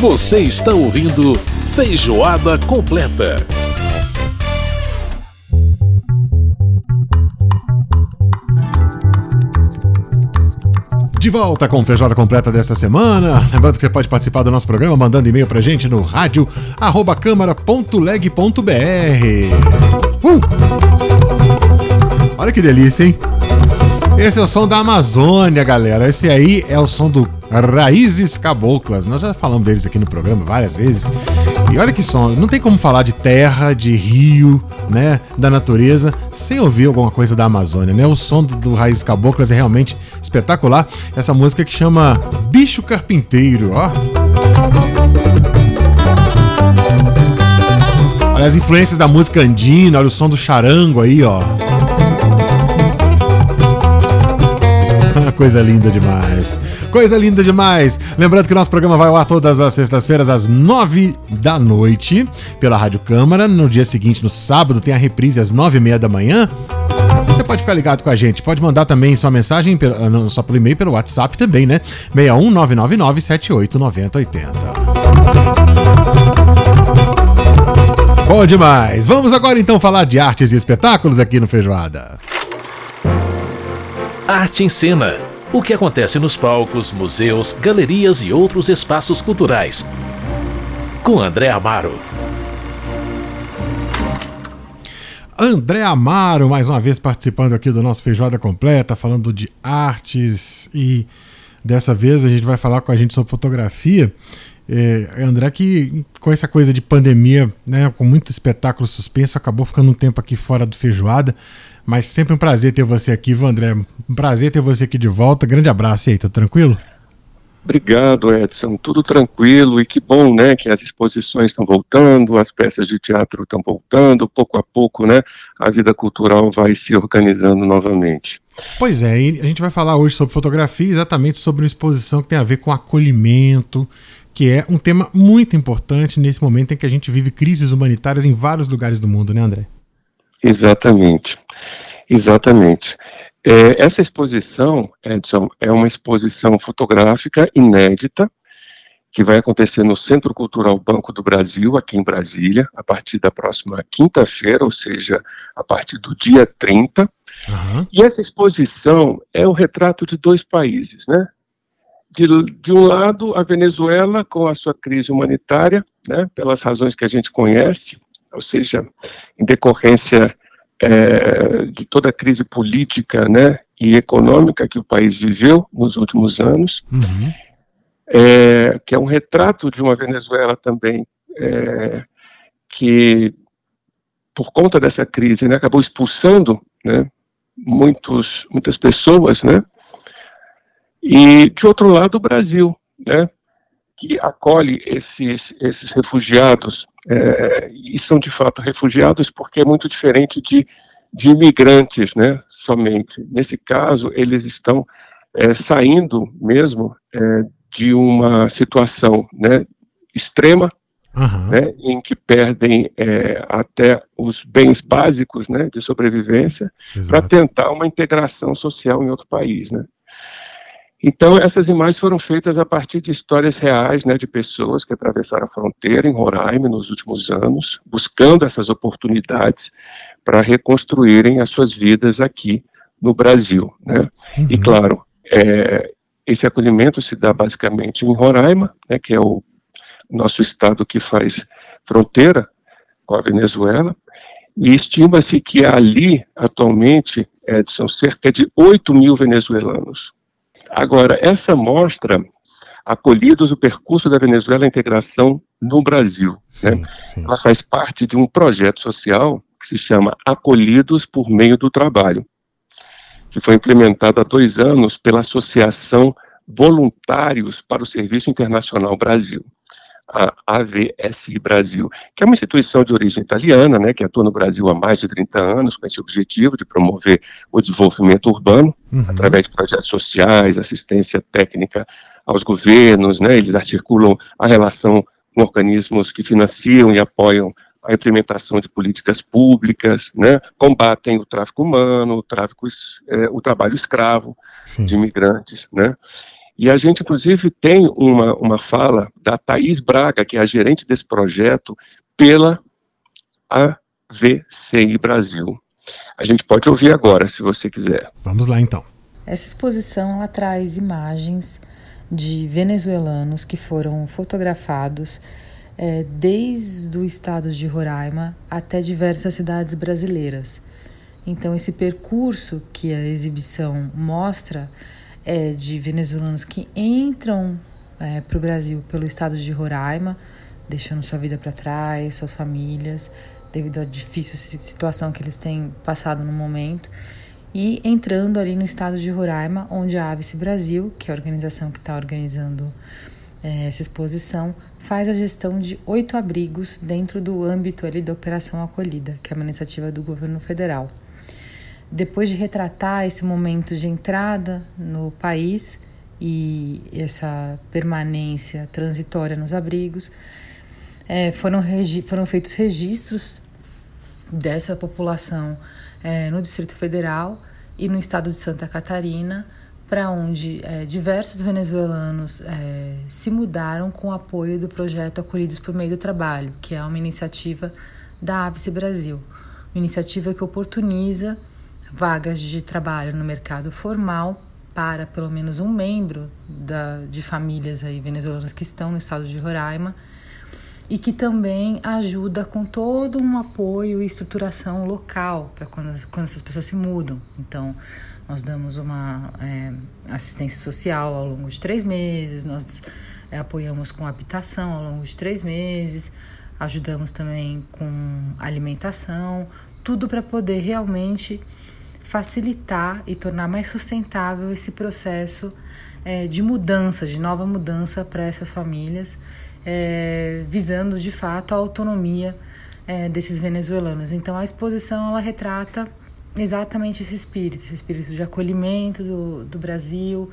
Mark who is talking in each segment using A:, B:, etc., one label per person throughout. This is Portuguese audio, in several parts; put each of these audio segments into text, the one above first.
A: Você está ouvindo Feijoada Completa.
B: De volta com Feijoada Completa desta semana. Lembrando que você pode participar do nosso programa mandando e-mail pra gente no rádio câmara.leg.br. Uh! Olha que delícia, hein? Esse é o som da Amazônia, galera. Esse aí é o som do Raízes Caboclas. Nós já falamos deles aqui no programa várias vezes. E olha que som, não tem como falar de terra, de rio, né, da natureza, sem ouvir alguma coisa da Amazônia, né? O som do, do Raízes Caboclas é realmente espetacular. Essa música que chama Bicho Carpinteiro, ó. Olha as influências da música andina, olha o som do charango aí, ó. Coisa linda demais. Coisa linda demais. Lembrando que o nosso programa vai ao ar todas as sextas-feiras, às nove da noite, pela Rádio Câmara. No dia seguinte, no sábado, tem a reprise às nove e meia da manhã. Você pode ficar ligado com a gente. Pode mandar também sua mensagem ah, só pelo e-mail, pelo WhatsApp também, né? 61999 789080. Bom demais! Vamos agora então falar de artes e espetáculos aqui no Feijoada.
A: Arte em Cena. O que acontece nos palcos, museus, galerias e outros espaços culturais. Com André Amaro.
B: André Amaro, mais uma vez participando aqui do nosso Feijoada Completa, falando de artes e dessa vez a gente vai falar com a gente sobre fotografia. É, André, que com essa coisa de pandemia, né, com muito espetáculo suspenso, acabou ficando um tempo aqui fora do Feijoada. Mas sempre um prazer ter você aqui, André. Um prazer ter você aqui de volta. Grande abraço e aí, tudo tranquilo?
C: Obrigado, Edson. Tudo tranquilo e que bom, né, que as exposições estão voltando, as peças de teatro estão voltando, pouco a pouco, né, a vida cultural vai se organizando novamente.
B: Pois é, e a gente vai falar hoje sobre fotografia, exatamente sobre uma exposição que tem a ver com acolhimento, que é um tema muito importante nesse momento em que a gente vive crises humanitárias em vários lugares do mundo, né, André?
C: Exatamente, exatamente. É, essa exposição, Edson, é uma exposição fotográfica inédita, que vai acontecer no Centro Cultural Banco do Brasil, aqui em Brasília, a partir da próxima quinta-feira, ou seja, a partir do dia 30. Uhum. E essa exposição é o retrato de dois países, né? De, de um lado, a Venezuela, com a sua crise humanitária, né, pelas razões que a gente conhece, ou seja, em decorrência é, de toda a crise política né, e econômica que o país viveu nos últimos anos, uhum. é, que é um retrato de uma Venezuela também é, que, por conta dessa crise, né, acabou expulsando né, muitos, muitas pessoas, né, e, de outro lado, o Brasil, né, que acolhe esses, esses refugiados, é, e são de fato refugiados porque é muito diferente de, de imigrantes, né, somente. Nesse caso, eles estão é, saindo mesmo é, de uma situação né, extrema, uhum. né, em que perdem é, até os bens básicos né, de sobrevivência para tentar uma integração social em outro país. Né. Então, essas imagens foram feitas a partir de histórias reais, né, de pessoas que atravessaram a fronteira em Roraima nos últimos anos, buscando essas oportunidades para reconstruírem as suas vidas aqui no Brasil, né? Uhum. E claro, é, esse acolhimento se dá basicamente em Roraima, né, que é o nosso estado que faz fronteira com a Venezuela, e estima-se que ali, atualmente, são cerca de 8 mil venezuelanos. Agora, essa mostra acolhidos o percurso da Venezuela à integração no Brasil. Sim, né? sim. Ela faz parte de um projeto social que se chama Acolhidos por Meio do Trabalho, que foi implementado há dois anos pela Associação Voluntários para o Serviço Internacional Brasil a AVSI Brasil, que é uma instituição de origem italiana, né, que atua no Brasil há mais de 30 anos com esse objetivo de promover o desenvolvimento urbano uhum. através de projetos sociais, assistência técnica aos governos, né, eles articulam a relação com organismos que financiam e apoiam a implementação de políticas públicas, né, combatem o tráfico humano, o tráfico, é, o trabalho escravo Sim. de imigrantes, né, E a gente, inclusive, tem uma, uma fala da Thaís Braga, que é a gerente desse projeto, pela AVCI Brasil. A gente pode ouvir agora, se você quiser.
B: Vamos lá, então.
D: Essa exposição ela traz imagens de venezuelanos que foram fotografados é, desde o estado de Roraima até diversas cidades brasileiras. Então, esse percurso que a exibição mostra é de venezuelanos que entram é, para o Brasil pelo estado de Roraima, deixando sua vida para trás, suas famílias, devido à difícil situação que eles têm passado no momento, e entrando ali no estado de Roraima, onde a Avice Brasil, que é a organização que está organizando é, essa exposição, faz a gestão de oito abrigos dentro do âmbito ali da Operação Acolhida, que é uma iniciativa do governo federal. Depois de retratar esse momento de entrada no país e essa permanência transitória nos abrigos, é, foram, foram feitos registros dessa população é, no Distrito Federal e no estado de Santa Catarina, para onde é, diversos venezuelanos é, se mudaram com o apoio do projeto Acolhidos por Meio do Trabalho, que é uma iniciativa da Avice Brasil, uma iniciativa que oportuniza vagas de trabalho no mercado formal para pelo menos um membro da, de famílias aí venezuelanas que estão no estado de Roraima e que também ajuda com todo um apoio e estruturação local para quando, quando essas pessoas se mudam. Então, nós damos uma é, assistência social ao longo de três meses, nós é, apoiamos com habitação ao longo de três meses, ajudamos também com alimentação, tudo para poder realmente facilitar e tornar mais sustentável esse processo é, de mudança, de nova mudança para essas famílias, é, visando de fato a autonomia é, desses venezuelanos. Então a exposição ela retrata exatamente esse espírito, esse espírito de acolhimento do, do Brasil,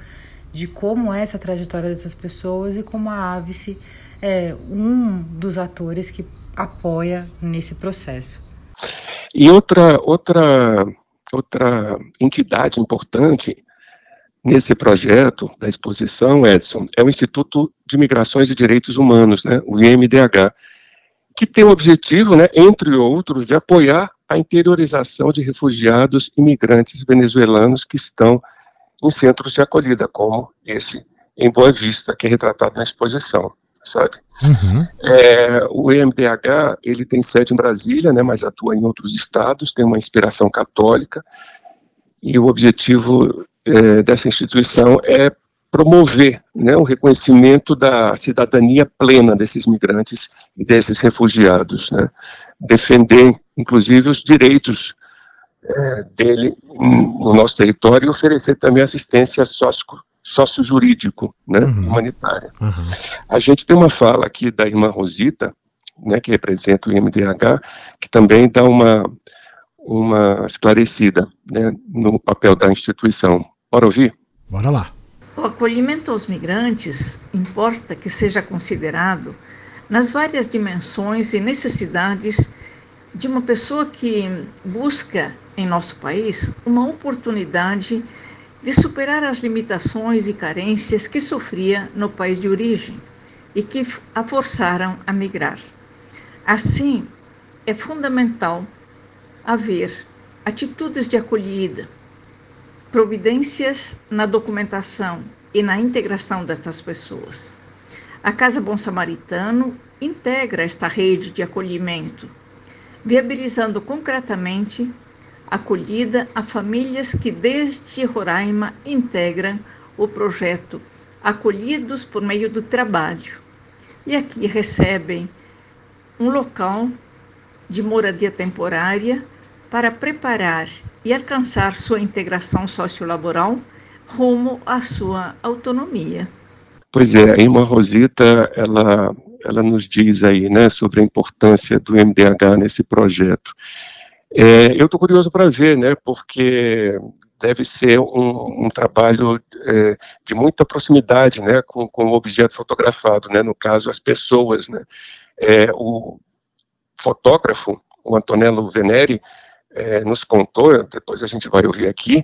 D: de como é essa trajetória dessas pessoas e como a Avice é um dos atores que apoia nesse processo.
C: E outra outra outra entidade importante nesse projeto da exposição, Edson, é o Instituto de Migrações e Direitos Humanos, né, o IMDH, que tem o objetivo, né, entre outros, de apoiar a interiorização de refugiados e imigrantes venezuelanos que estão em centros de acolhida, como esse em Boa Vista, que é retratado na exposição, sabe? Uhum. É, o EMDH, ele tem sede em Brasília, né, mas atua em outros estados, tem uma inspiração católica, e o objetivo é, dessa instituição é promover né, o reconhecimento da cidadania plena desses migrantes e desses refugiados, né, defender, inclusive, os direitos é, dele no nosso território e oferecer também assistência sócio, sócio-jurídico, né, uhum. humanitária. Uhum. A gente tem uma fala aqui da irmã Rosita, né, que representa o IMDH, que também dá uma, uma esclarecida né, no papel da instituição. Bora ouvir?
B: Bora lá.
E: O acolhimento aos migrantes importa que seja considerado nas várias dimensões e necessidades de uma pessoa que busca em nosso país uma oportunidade de superar as limitações e carências que sofria no país de origem e que a forçaram a migrar. Assim, é fundamental haver atitudes de acolhida, providências na documentação e na integração destas pessoas. A Casa Bom Samaritano integra esta rede de acolhimento, viabilizando concretamente acolhida a famílias que desde Roraima integram o projeto Acolhidos por meio do trabalho. E aqui recebem um local de moradia temporária para preparar e alcançar sua integração sociolaboral rumo à sua autonomia.
C: Pois é, a irmã Rosita, ela, ela nos diz aí, né, sobre a importância do MDH nesse projeto. É, eu estou curioso para ver, né, porque deve ser um, um trabalho é, de muita proximidade, né, com, com o objeto fotografado, né, no caso as pessoas, né. É, o fotógrafo, o Antonello Veneri, é, nos contou, depois a gente vai ouvir aqui,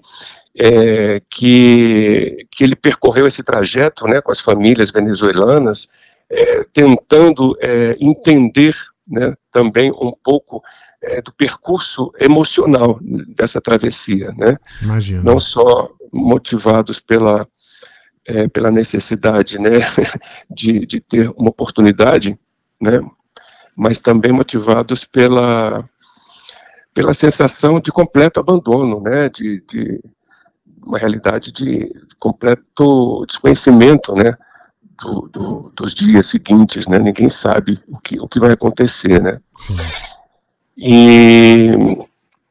C: é, que, que ele percorreu esse trajeto né, com as famílias venezuelanas, é, tentando é, entender né, também um pouco é, do percurso emocional dessa travessia, né?
B: Imagina.
C: Não só motivados pela é, pela necessidade, né, de, de ter uma oportunidade, né, mas também motivados pela pela sensação de completo abandono, né, de, de uma realidade de completo desconhecimento, né, do, do, dos dias seguintes, né, ninguém sabe o que, o que vai acontecer, né. Sim. E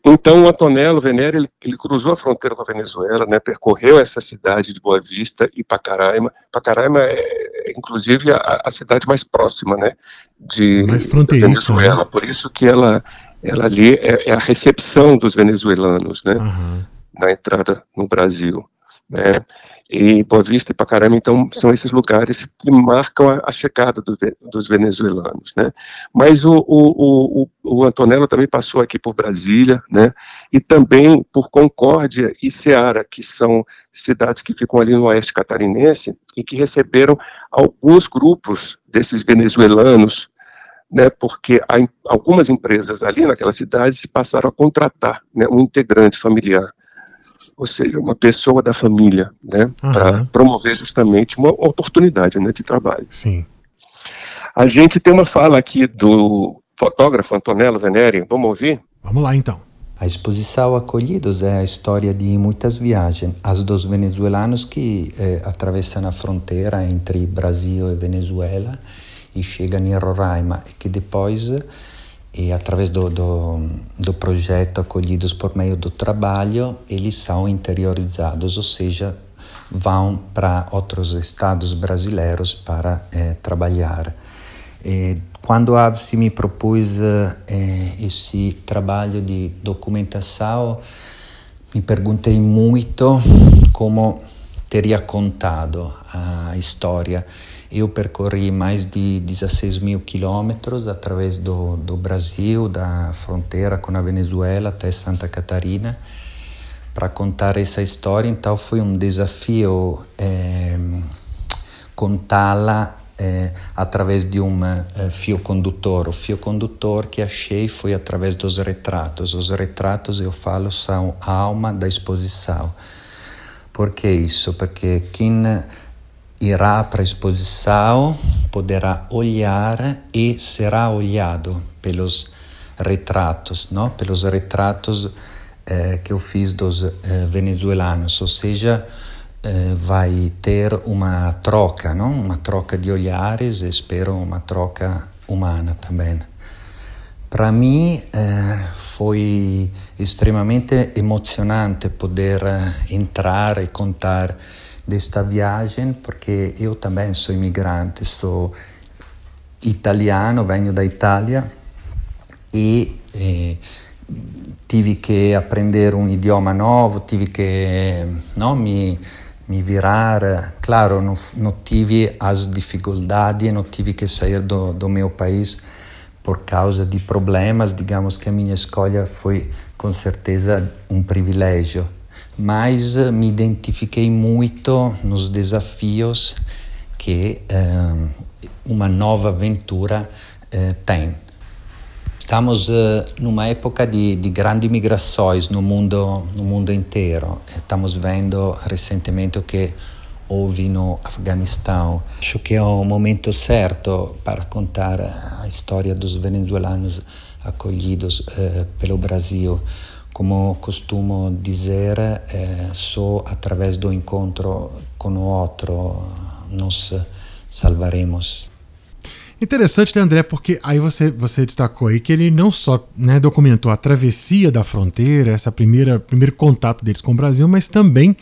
C: então o Antonello Venere ele, ele, cruzou a fronteira com a Venezuela, né, percorreu essa cidade de Boa Vista e Pacaraima. Pacaraima é, é inclusive a, a, cidade mais próxima, né, de
B: mais fronteiriça,
C: Venezuela. Né? Por isso que ela ela ali é, é a recepção dos venezuelanos, né, uhum. na entrada no Brasil, né. E Boa Vista e Pacarama, então, são esses lugares que marcam a, a chegada do, dos venezuelanos, né? Mas o, o, o, o, Antonello também passou aqui por Brasília, né? E também por Concórdia e Ceará, que são cidades que ficam ali no oeste catarinense e que receberam alguns grupos desses venezuelanos, né? Porque há, algumas empresas ali naquelas cidades passaram a contratar né, um integrante familiar ou seja, uma pessoa da família, né, uhum. para promover justamente uma oportunidade né, de trabalho.
B: Sim.
C: A gente tem uma fala aqui do fotógrafo Antonello Venere, vamos ouvir?
B: Vamos lá então.
F: A exposição Acolhidos é a história de muitas viagens, as dos venezuelanos que eh, atravessam a fronteira entre Brasil e Venezuela e chegam em Roraima e que depois e através do, do, do, projeto Acolhidos por Meio do Trabalho, eles são interiorizados, ou seja, vão para outros estados brasileiros para eh, trabalhar. E quando a AVSI me propôs eh, esse trabalho de documentação, me perguntei muito como teria contado a história eu percorri mais de 16 mil quilômetros através do, do Brasil, da fronteira com a Venezuela até Santa Catarina, para contar essa história. Então foi um desafio é, contá-la é, através de um é, fio condutor. O fio condutor que achei foi através dos retratos. Os retratos, eu falo, são a alma da exposição. Por que isso? Porque quem irá para a exposição, poderá olhar e será olhado pelos retratos, não? pelos retratos eh, que eu fiz dos eh, venezuelanos, ou seja, eh, vai ter uma troca, não? uma troca de olhares espero uma troca humana também. Para mim foi extremamente emocionante poder entrar e contar desta viagem, porque eu também sou imigrante, sou italiano, venho da Itália e eh, tive que aprender um idioma novo, tive que no, me, me virar. Claro, não, não tive as dificuldades, não tive que sair do, do meu país por causa de problemas. Digamos que a minha escolha foi com certeza um privilégio mas eh, me identifiquei muito nos desafios que eh, uma nova aventura eh, tem. Estamos numa época de, de grandes migrações no mundo, no mundo inteiro. Estamos vendo recentemente que houve no Afeganistão. Acho que é o momento certo para contar a história dos venezuelanos acolhidos uh, pelo Brasil. Como costumo dizer, é, só através do encontro com o outro nos salvaremos.
B: Interessante, né, André? Porque aí você, você destacou aí que ele não só né, documentou a travessia da fronteira, essa primeira primeiro contato deles com o Brasil, mas também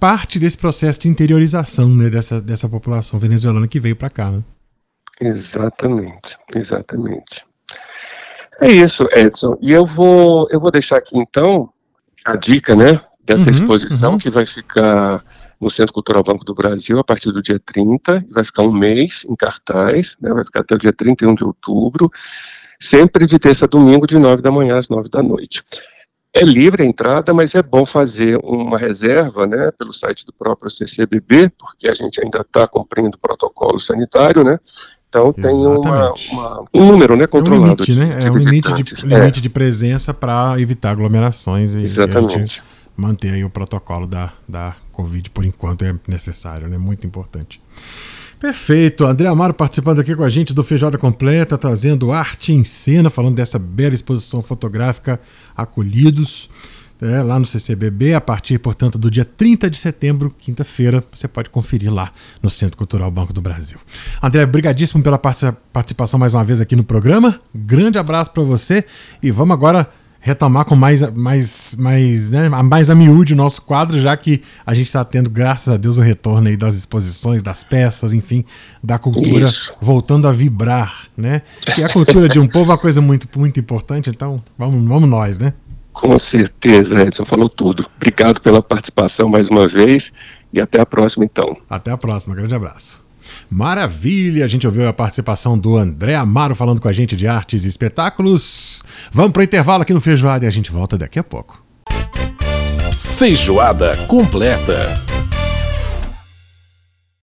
B: parte desse processo de interiorização né, dessa, dessa população venezuelana que veio para cá. Né?
C: Exatamente, exatamente. É isso, Edson. E eu vou, eu vou deixar aqui então a dica, né, dessa uhum, exposição uhum. que vai ficar no Centro Cultural Banco do Brasil a partir do dia 30, vai ficar um mês em cartaz, né, vai ficar até o dia 31 de outubro, sempre de terça a domingo, de 9 da manhã às 9 da noite. É livre a entrada, mas é bom fazer uma reserva, né, pelo site do próprio CCBB, porque a gente ainda está cumprindo o protocolo sanitário, né? Então tem uma, uma, um número né, controlado.
B: É um limite, né? é um limite de, limite é. de presença para evitar aglomerações e,
C: Exatamente.
B: Manter aí o protocolo da, da Covid por enquanto é necessário, né? Muito importante. Perfeito. André Amaro participando aqui com a gente do Feijoada Completa, trazendo arte em cena, falando dessa bela exposição fotográfica Acolhidos, é, lá no CCBB, a partir, portanto, do dia 30 de setembro, quinta-feira, você pode conferir lá no Centro Cultural Banco do Brasil. André, brigadíssimo pela participação mais uma vez aqui no programa. Grande abraço para você e vamos agora retomar com mais, mais, mais, né, mais a miúde o nosso quadro, já que a gente está tendo, graças a Deus, o retorno aí das exposições, das peças, enfim, da cultura Isso. voltando a vibrar, né? E a cultura de um povo é uma coisa muito, muito importante, então vamos, vamos nós, né?
C: Com certeza, Edson falou tudo. Obrigado pela participação mais uma vez e até a próxima, então.
B: Até a próxima, grande abraço. Maravilha! A gente ouviu a participação do André Amaro falando com a gente de artes e espetáculos. Vamos para o intervalo aqui no Feijoada e a gente volta daqui a pouco.
A: Feijoada completa.